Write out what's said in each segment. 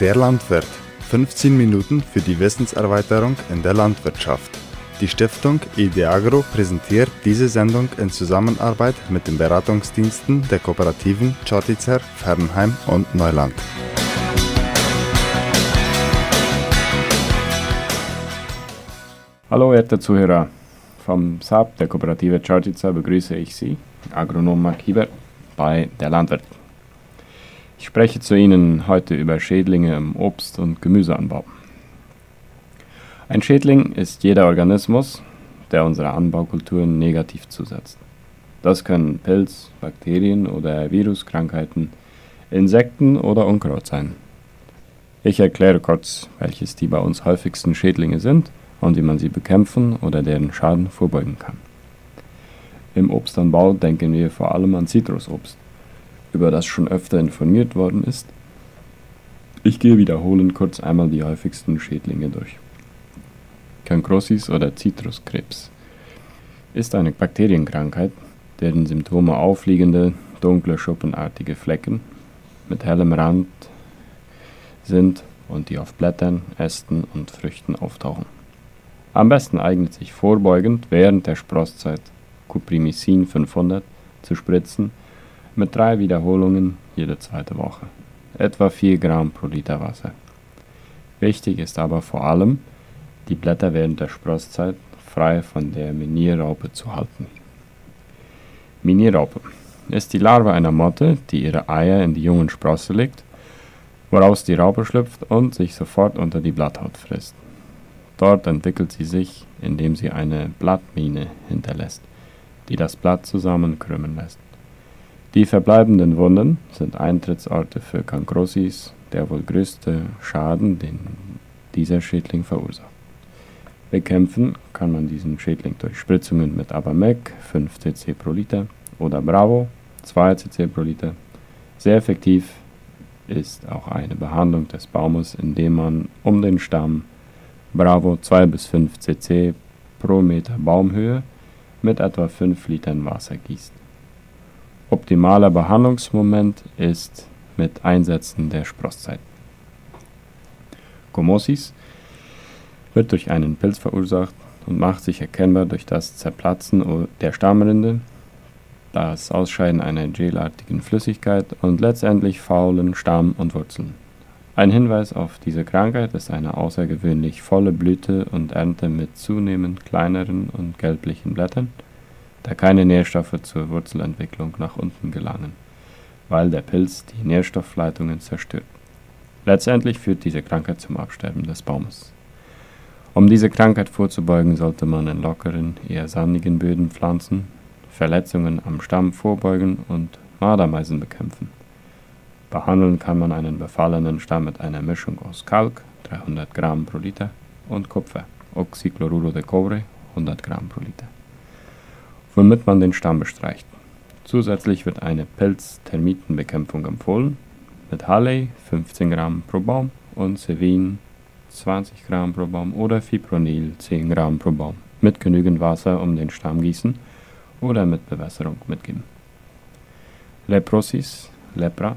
Der Landwirt. 15 Minuten für die Wissenserweiterung in der Landwirtschaft. Die Stiftung Ideagro präsentiert diese Sendung in Zusammenarbeit mit den Beratungsdiensten der Kooperativen Chortitzer, Fernheim und Neuland. Hallo, werte Zuhörer. Vom SAP der Kooperative Chortitzer begrüße ich Sie, Agronom Mark Hieber, bei Der Landwirt. Ich spreche zu Ihnen heute über Schädlinge im Obst- und Gemüseanbau. Ein Schädling ist jeder Organismus, der unsere Anbaukulturen negativ zusetzt. Das können Pilz, Bakterien oder Viruskrankheiten, Insekten oder Unkraut sein. Ich erkläre kurz, welches die bei uns häufigsten Schädlinge sind und wie man sie bekämpfen oder deren Schaden vorbeugen kann. Im Obstanbau denken wir vor allem an Zitrusobst, über das schon öfter informiert worden ist. Ich gehe wiederholend kurz einmal die häufigsten Schädlinge durch. Cancrosis oder Zitruskrebs ist eine Bakterienkrankheit, deren Symptome aufliegende, dunkle, schuppenartige Flecken mit hellem Rand sind und die auf Blättern, Ästen und Früchten auftauchen. Am besten eignet sich vorbeugend während der Sprosszeit Cuprimicin 500 zu spritzen mit drei Wiederholungen jede zweite Woche, etwa 4 Gramm pro Liter Wasser. Wichtig ist aber vor allem, die Blätter während der Sprosszeit frei von der Minierraupe zu halten. Minierraupe ist die Larve einer Motte, die ihre Eier in die jungen Sprosse legt, woraus die Raupe schlüpft und sich sofort unter die Blatthaut frisst. Dort entwickelt sie sich, indem sie eine Blattmine hinterlässt, die das Blatt zusammenkrümmen lässt. Die verbleibenden Wunden sind Eintrittsorte für Cancrosis, der wohl größte Schaden, den dieser Schädling verursacht. Bekämpfen kann man diesen Schädling durch Spritzungen mit Abamec 5 cc pro Liter oder Bravo 2 cc pro Liter. Sehr effektiv ist auch eine Behandlung des Baumes, indem man um den Stamm Bravo 2 bis 5 cc pro Meter Baumhöhe mit etwa 5 Litern Wasser gießt. Optimaler Behandlungsmoment ist mit Einsetzen der Sprosszeit. Gomosis wird durch einen Pilz verursacht und macht sich erkennbar durch das Zerplatzen der Stammrinde, das Ausscheiden einer gelartigen Flüssigkeit und letztendlich faulen Stamm und Wurzeln. Ein Hinweis auf diese Krankheit ist eine außergewöhnlich volle Blüte und Ernte mit zunehmend kleineren und gelblichen Blättern, da keine Nährstoffe zur Wurzelentwicklung nach unten gelangen, weil der Pilz die Nährstoffleitungen zerstört. Letztendlich führt diese Krankheit zum Absterben des Baumes. Um diese Krankheit vorzubeugen, sollte man in lockeren, eher sandigen Böden pflanzen, Verletzungen am Stamm vorbeugen und Mardermeisen bekämpfen. Behandeln kann man einen befallenen Stamm mit einer Mischung aus Kalk, 300 Gramm pro Liter, und Kupfer, Oxychloruro de Cobre, 100 Gramm pro Liter, womit man den Stamm bestreicht. Zusätzlich wird eine Pilz-Termitenbekämpfung empfohlen, mit Halley 15 Gramm pro Baum und Sevin 20 Gramm pro Baum oder Fipronil 10 Gramm pro Baum mit genügend Wasser um den Stamm gießen oder mit Bewässerung mitgeben. Leprosis, Lepra.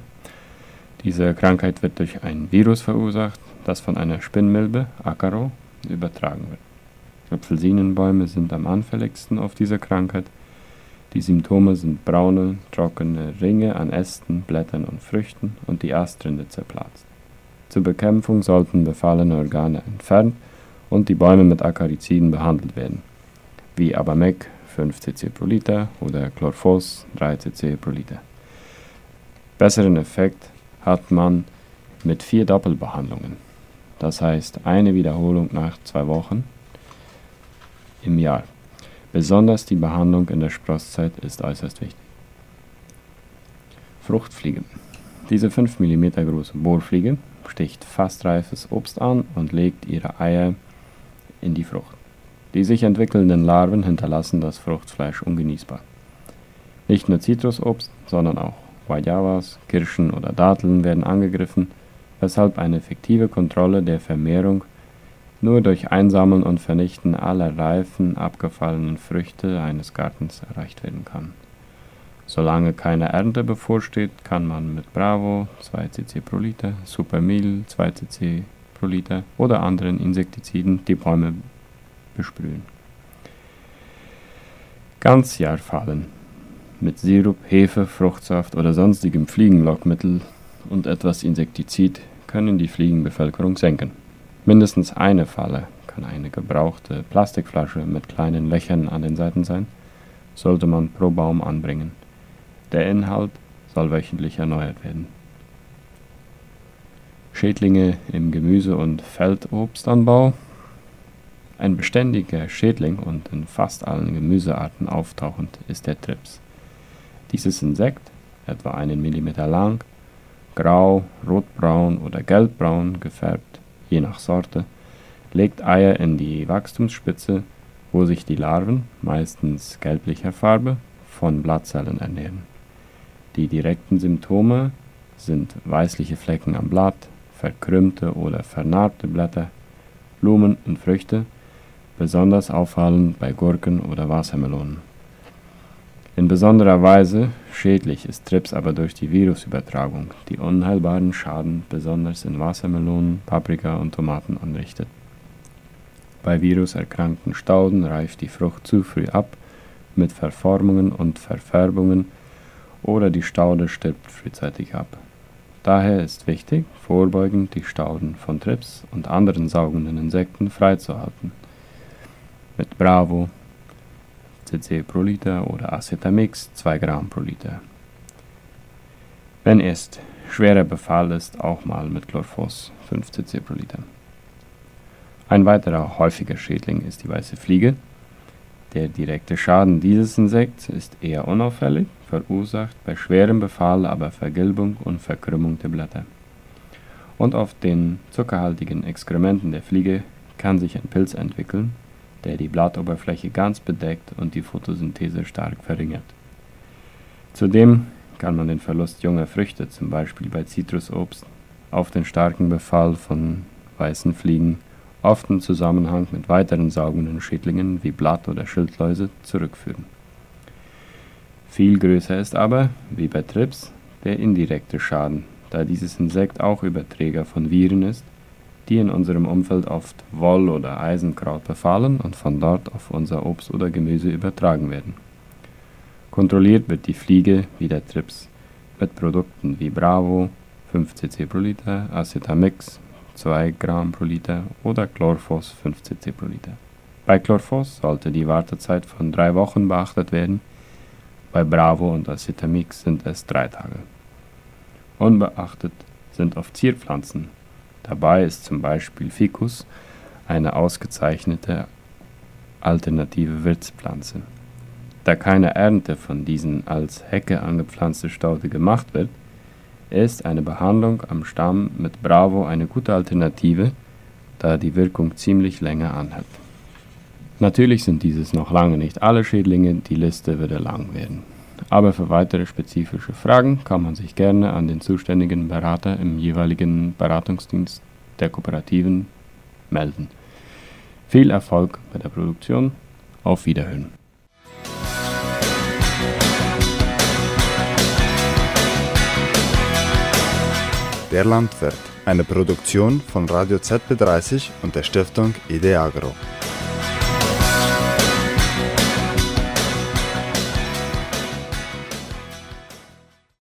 Diese Krankheit wird durch ein Virus verursacht, das von einer Spinnmilbe, Acaro, übertragen wird. Apfelsinenbäume sind am anfälligsten auf diese Krankheit. Die Symptome sind braune, trockene Ringe an Ästen, Blättern und Früchten und die Astrinde zerplatzt. Zur Bekämpfung sollten befallene Organe entfernt und die Bäume mit Akariziden behandelt werden, wie Abamec 5 cc pro Liter oder Chlorphos 3 cc pro Liter. Besseren Effekt hat man mit vier Doppelbehandlungen, das heißt eine Wiederholung nach zwei Wochen im Jahr. Besonders die Behandlung in der Sprosszeit ist äußerst wichtig. Fruchtfliege. Diese 5 mm große Bohrfliege sticht fast reifes Obst an und legt ihre Eier in die Frucht. Die sich entwickelnden Larven hinterlassen das Fruchtfleisch ungenießbar. Nicht nur Zitrusobst, sondern auch Guayabas, Kirschen oder Datteln werden angegriffen, weshalb eine effektive Kontrolle der Vermehrung nur durch Einsammeln und Vernichten aller reifen, abgefallenen Früchte eines Gartens erreicht werden kann. Solange keine Ernte bevorsteht, kann man mit Bravo 2 cc pro Liter, Supermil 2 cc pro Liter oder anderen Insektiziden die Bäume besprühen. Ganzjahrfallen mit Sirup, Hefe, Fruchtsaft oder sonstigem Fliegenlockmittel und etwas Insektizid können die Fliegenbevölkerung senken. Mindestens eine Falle kann eine gebrauchte Plastikflasche mit kleinen Löchern an den Seiten sein, sollte man pro Baum anbringen. Der Inhalt soll wöchentlich erneuert werden. Schädlinge im Gemüse- und Feldobstanbau. Ein beständiger Schädling und in fast allen Gemüsearten auftauchend ist der Trips. Dieses Insekt, etwa einen Millimeter lang, grau, rotbraun oder gelbbraun gefärbt, je nach Sorte, legt Eier in die Wachstumsspitze, wo sich die Larven, meistens gelblicher Farbe, von Blattzellen ernähren. Die direkten Symptome sind weißliche Flecken am Blatt, verkrümmte oder vernarbte Blätter, Blumen und Früchte, besonders auffallend bei Gurken oder Wassermelonen. In besonderer Weise schädlich ist Trips aber durch die Virusübertragung, die unheilbaren Schaden besonders in Wassermelonen, Paprika und Tomaten anrichtet. Bei viruserkrankten Stauden reift die Frucht zu früh ab mit Verformungen und Verfärbungen oder die Staude stirbt frühzeitig ab. Daher ist wichtig, vorbeugend die Stauden von Trips und anderen saugenden Insekten freizuhalten. Mit Bravo, cc pro Liter oder Acetamix 2 Gramm pro Liter. Wenn es schwerer Befall ist, auch mal mit Chlorphos 5 cc pro Liter. Ein weiterer häufiger Schädling ist die weiße Fliege, der direkte Schaden dieses Insekts ist eher unauffällig, verursacht bei schwerem Befall aber Vergilbung und Verkrümmung der Blätter. Und auf den zuckerhaltigen Exkrementen der Fliege kann sich ein Pilz entwickeln, der die Blattoberfläche ganz bedeckt und die Photosynthese stark verringert. Zudem kann man den Verlust junger Früchte, zum Beispiel bei Zitrusobst, auf den starken Befall von weißen Fliegen oft im Zusammenhang mit weiteren saugenden Schädlingen wie Blatt- oder Schildläuse zurückführen. Viel größer ist aber, wie bei Trips, der indirekte Schaden, da dieses Insekt auch Überträger von Viren ist, die in unserem Umfeld oft Woll- oder Eisenkraut befallen und von dort auf unser Obst oder Gemüse übertragen werden. Kontrolliert wird die Fliege wie der Trips mit Produkten wie Bravo 5 cc pro Liter, Acetamix 2 Gramm pro Liter oder Chlorphos 5 cc pro Liter. Bei Chlorphos sollte die Wartezeit von drei Wochen beachtet werden, bei Bravo und Acetamix sind es drei Tage. Unbeachtet sind oft Zierpflanzen. Dabei ist zum Beispiel Ficus eine ausgezeichnete alternative Wirtspflanze. Da keine Ernte von diesen als Hecke angepflanzte Staude gemacht wird, ist eine Behandlung am Stamm mit Bravo eine gute Alternative, da die Wirkung ziemlich länger anhält. Natürlich sind dieses noch lange nicht alle Schädlinge, die Liste würde lang werden. Aber für weitere spezifische Fragen kann man sich gerne an den zuständigen Berater im jeweiligen Beratungsdienst der Kooperativen melden. Viel Erfolg bei der Produktion. Auf Wiederhören. Der Landwirt, eine Produktion von Radio ZB30 und der Stiftung Ideagro. Agro.